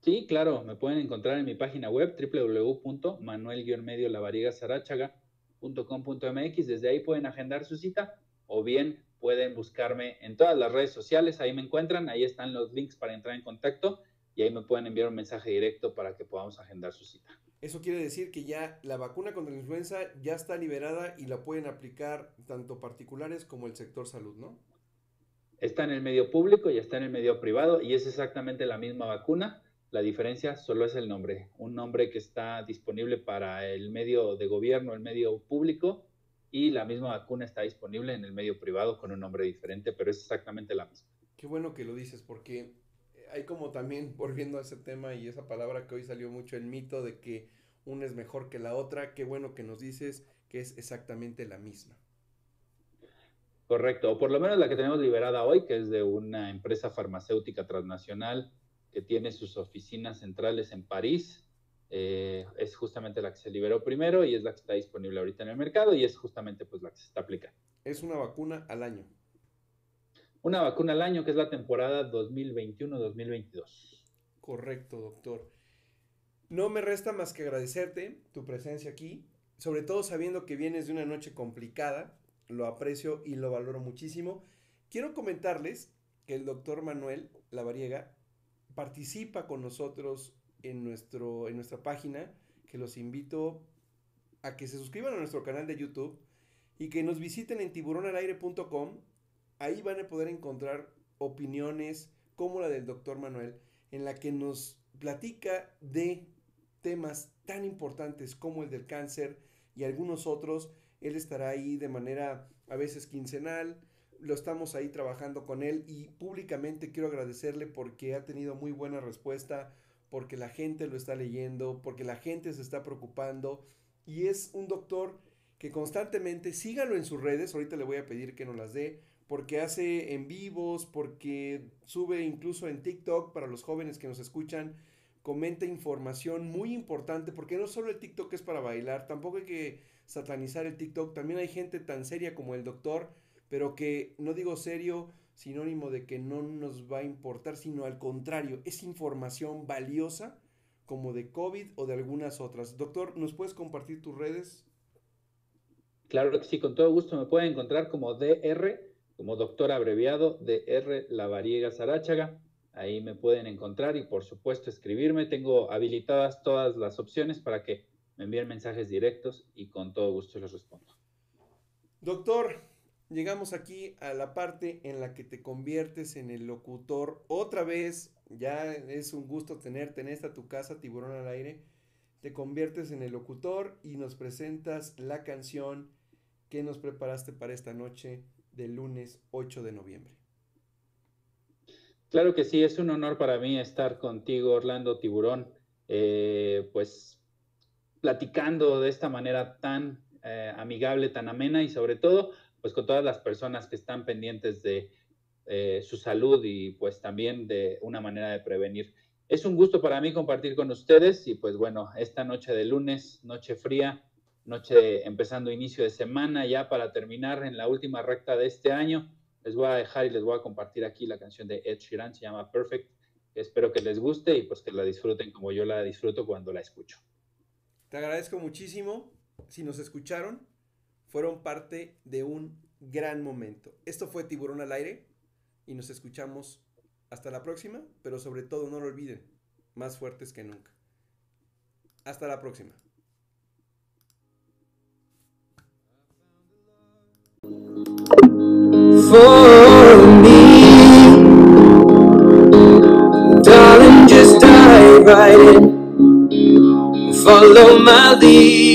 Sí, claro, me pueden encontrar en mi página web www.manuel-mediolavarigasarachaga.com .com.mx, desde ahí pueden agendar su cita o bien pueden buscarme en todas las redes sociales, ahí me encuentran, ahí están los links para entrar en contacto y ahí me pueden enviar un mensaje directo para que podamos agendar su cita. Eso quiere decir que ya la vacuna contra la influenza ya está liberada y la pueden aplicar tanto particulares como el sector salud, ¿no? Está en el medio público y está en el medio privado y es exactamente la misma vacuna. La diferencia solo es el nombre, un nombre que está disponible para el medio de gobierno, el medio público, y la misma vacuna está disponible en el medio privado con un nombre diferente, pero es exactamente la misma. Qué bueno que lo dices, porque hay como también, volviendo a ese tema y esa palabra que hoy salió mucho, el mito de que una es mejor que la otra, qué bueno que nos dices que es exactamente la misma. Correcto, o por lo menos la que tenemos liberada hoy, que es de una empresa farmacéutica transnacional que tiene sus oficinas centrales en París, eh, es justamente la que se liberó primero y es la que está disponible ahorita en el mercado y es justamente pues la que se está aplicando. Es una vacuna al año. Una vacuna al año que es la temporada 2021-2022. Correcto, doctor. No me resta más que agradecerte tu presencia aquí, sobre todo sabiendo que vienes de una noche complicada, lo aprecio y lo valoro muchísimo. Quiero comentarles que el doctor Manuel Lavariega participa con nosotros en, nuestro, en nuestra página, que los invito a que se suscriban a nuestro canal de YouTube y que nos visiten en tiburonalaire.com. Ahí van a poder encontrar opiniones como la del doctor Manuel, en la que nos platica de temas tan importantes como el del cáncer y algunos otros. Él estará ahí de manera a veces quincenal, lo estamos ahí trabajando con él y públicamente quiero agradecerle porque ha tenido muy buena respuesta, porque la gente lo está leyendo, porque la gente se está preocupando y es un doctor que constantemente sígalo en sus redes, ahorita le voy a pedir que nos las dé, porque hace en vivos, porque sube incluso en TikTok para los jóvenes que nos escuchan, comenta información muy importante, porque no solo el TikTok es para bailar, tampoco hay que satanizar el TikTok, también hay gente tan seria como el doctor, pero que no digo serio, sinónimo de que no nos va a importar, sino al contrario, es información valiosa como de COVID o de algunas otras. Doctor, ¿nos puedes compartir tus redes? Claro que sí, con todo gusto me pueden encontrar como DR, como doctor abreviado, DR Lavariega Sarachaga. Ahí me pueden encontrar y por supuesto escribirme. Tengo habilitadas todas las opciones para que me envíen mensajes directos y con todo gusto les respondo. Doctor, llegamos aquí a la parte en la que te conviertes en el locutor. Otra vez, ya es un gusto tenerte en esta tu casa, Tiburón al Aire. Te conviertes en el locutor y nos presentas la canción que nos preparaste para esta noche del lunes 8 de noviembre. Claro que sí, es un honor para mí estar contigo, Orlando Tiburón, eh, pues platicando de esta manera tan eh, amigable, tan amena y sobre todo pues con todas las personas que están pendientes de eh, su salud y pues también de una manera de prevenir. Es un gusto para mí compartir con ustedes y pues bueno, esta noche de lunes, noche fría, noche empezando inicio de semana ya para terminar en la última recta de este año, les voy a dejar y les voy a compartir aquí la canción de Ed Sheeran, se llama Perfect. Espero que les guste y pues que la disfruten como yo la disfruto cuando la escucho. Te agradezco muchísimo. Si nos escucharon, fueron parte de un gran momento. Esto fue Tiburón al aire y nos escuchamos hasta la próxima, pero sobre todo no lo olviden, más fuertes que nunca. Hasta la próxima. For follow my lead.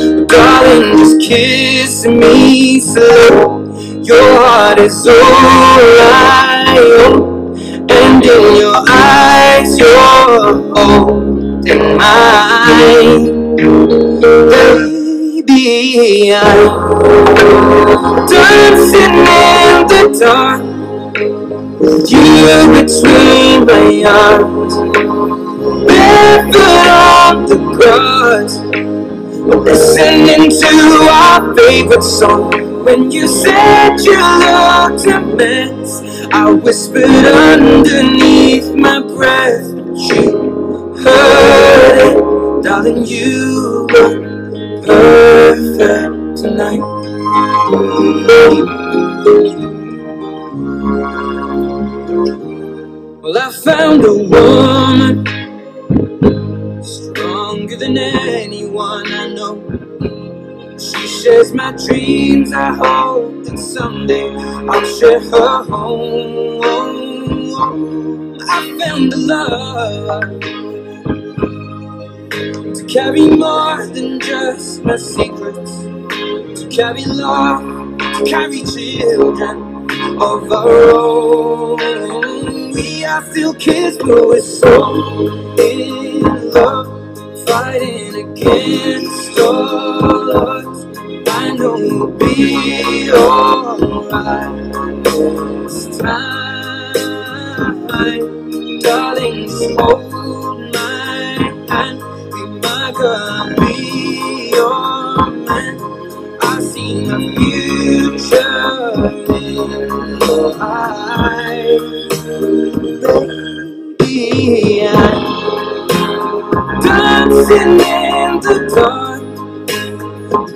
Darling, just kiss me slow. Your heart is all I own, and in your eyes, you're holding mine. Baby, I'm dancing in the dark with you between my arms, barefoot on the grass, listening to our favorite song. When you said you looked a mess, I whispered underneath my breath, you heard it, darling. You look perfect tonight. Well, I found a woman than anyone I know. She shares my dreams. I hope that someday I'll share her home. I found a love to carry more than just my secrets, to carry love, to carry children of our own. We are still kids, but we're so in love, fighting against all odds. I know we'll be alright this time, darling. Just dancing in the dark.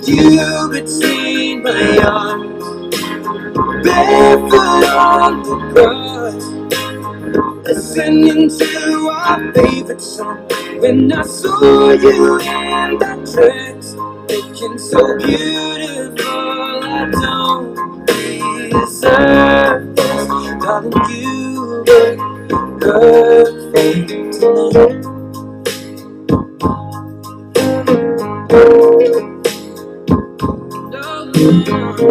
You between my arms, barefoot on the grass, listening to our favorite song. When I saw you in that dress, looking so beautiful, I don't deserve this. Darling, you look perfect tonight. Baby,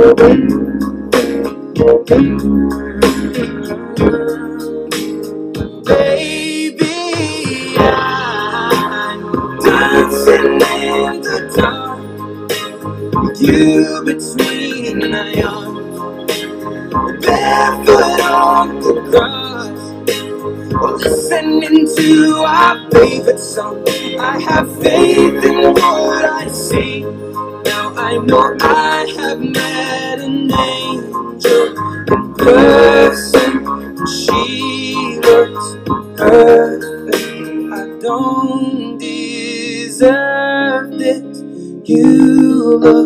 I'm dancing in the dark you between my arms, barefoot on the grass, listening to our favorite song. I have faith in what I see. Now I know I person. She looks perfect. I don't deserve it. You look